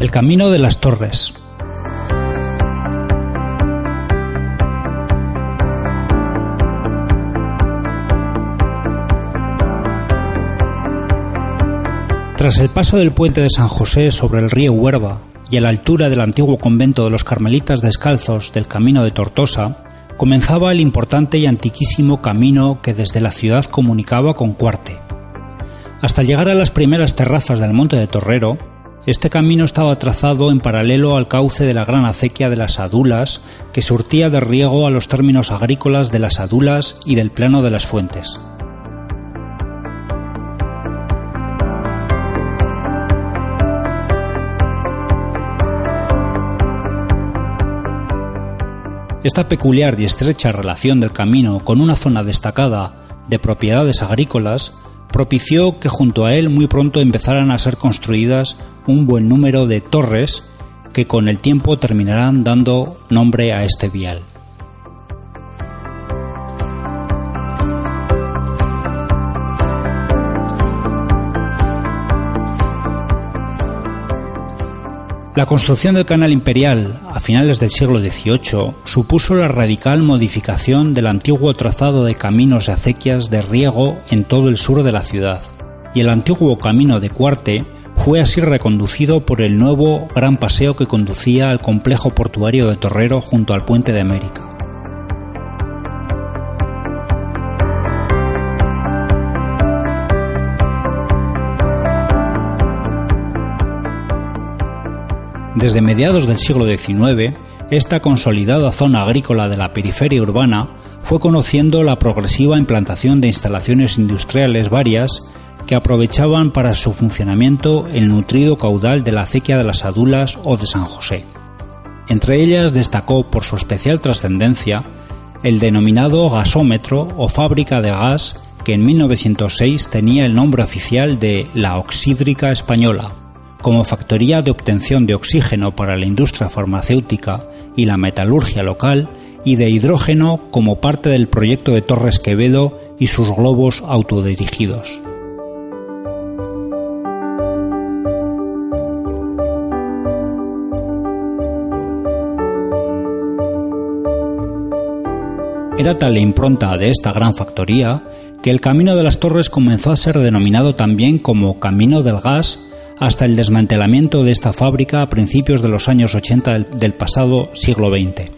El Camino de las Torres. Tras el paso del puente de San José sobre el río Huerva y a la altura del antiguo convento de los Carmelitas Descalzos del Camino de Tortosa, comenzaba el importante y antiquísimo camino que desde la ciudad comunicaba con Cuarte. Hasta llegar a las primeras terrazas del monte de Torrero, este camino estaba trazado en paralelo al cauce de la gran acequia de las Adulas, que surtía de riego a los términos agrícolas de las Adulas y del plano de las fuentes. Esta peculiar y estrecha relación del camino con una zona destacada de propiedades agrícolas propició que junto a él muy pronto empezaran a ser construidas un buen número de torres que con el tiempo terminarán dando nombre a este vial. La construcción del canal imperial a finales del siglo XVIII supuso la radical modificación del antiguo trazado de caminos de acequias de riego en todo el sur de la ciudad, y el antiguo camino de Cuarte fue así reconducido por el nuevo gran paseo que conducía al complejo portuario de Torrero junto al puente de América. Desde mediados del siglo XIX, esta consolidada zona agrícola de la periferia urbana fue conociendo la progresiva implantación de instalaciones industriales varias que aprovechaban para su funcionamiento el nutrido caudal de la acequia de las Adulas o de San José. Entre ellas destacó por su especial trascendencia el denominado gasómetro o fábrica de gas que en 1906 tenía el nombre oficial de la Oxídrica Española, como factoría de obtención de oxígeno para la industria farmacéutica y la metalurgia local y de hidrógeno como parte del proyecto de Torres Quevedo y sus globos autodirigidos. Era tal la impronta de esta gran factoría que el Camino de las Torres comenzó a ser denominado también como Camino del Gas hasta el desmantelamiento de esta fábrica a principios de los años 80 del pasado siglo XX.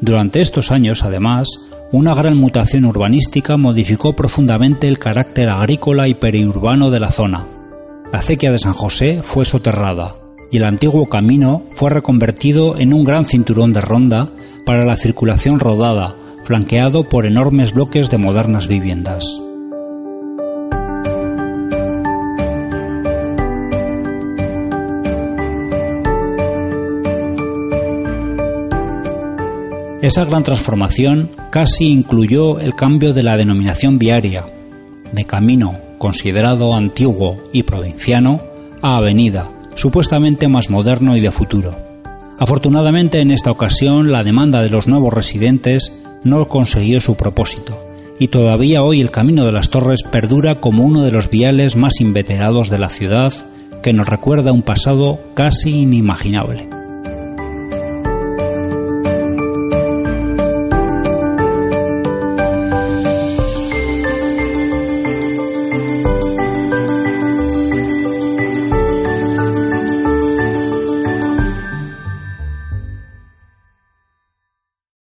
Durante estos años, además, una gran mutación urbanística modificó profundamente el carácter agrícola y periurbano de la zona. La acequia de San José fue soterrada y el antiguo camino fue reconvertido en un gran cinturón de ronda para la circulación rodada, flanqueado por enormes bloques de modernas viviendas. Esa gran transformación casi incluyó el cambio de la denominación viaria, de camino considerado antiguo y provinciano, a avenida, supuestamente más moderno y de futuro. Afortunadamente en esta ocasión la demanda de los nuevos residentes no consiguió su propósito, y todavía hoy el Camino de las Torres perdura como uno de los viales más inveterados de la ciudad que nos recuerda un pasado casi inimaginable.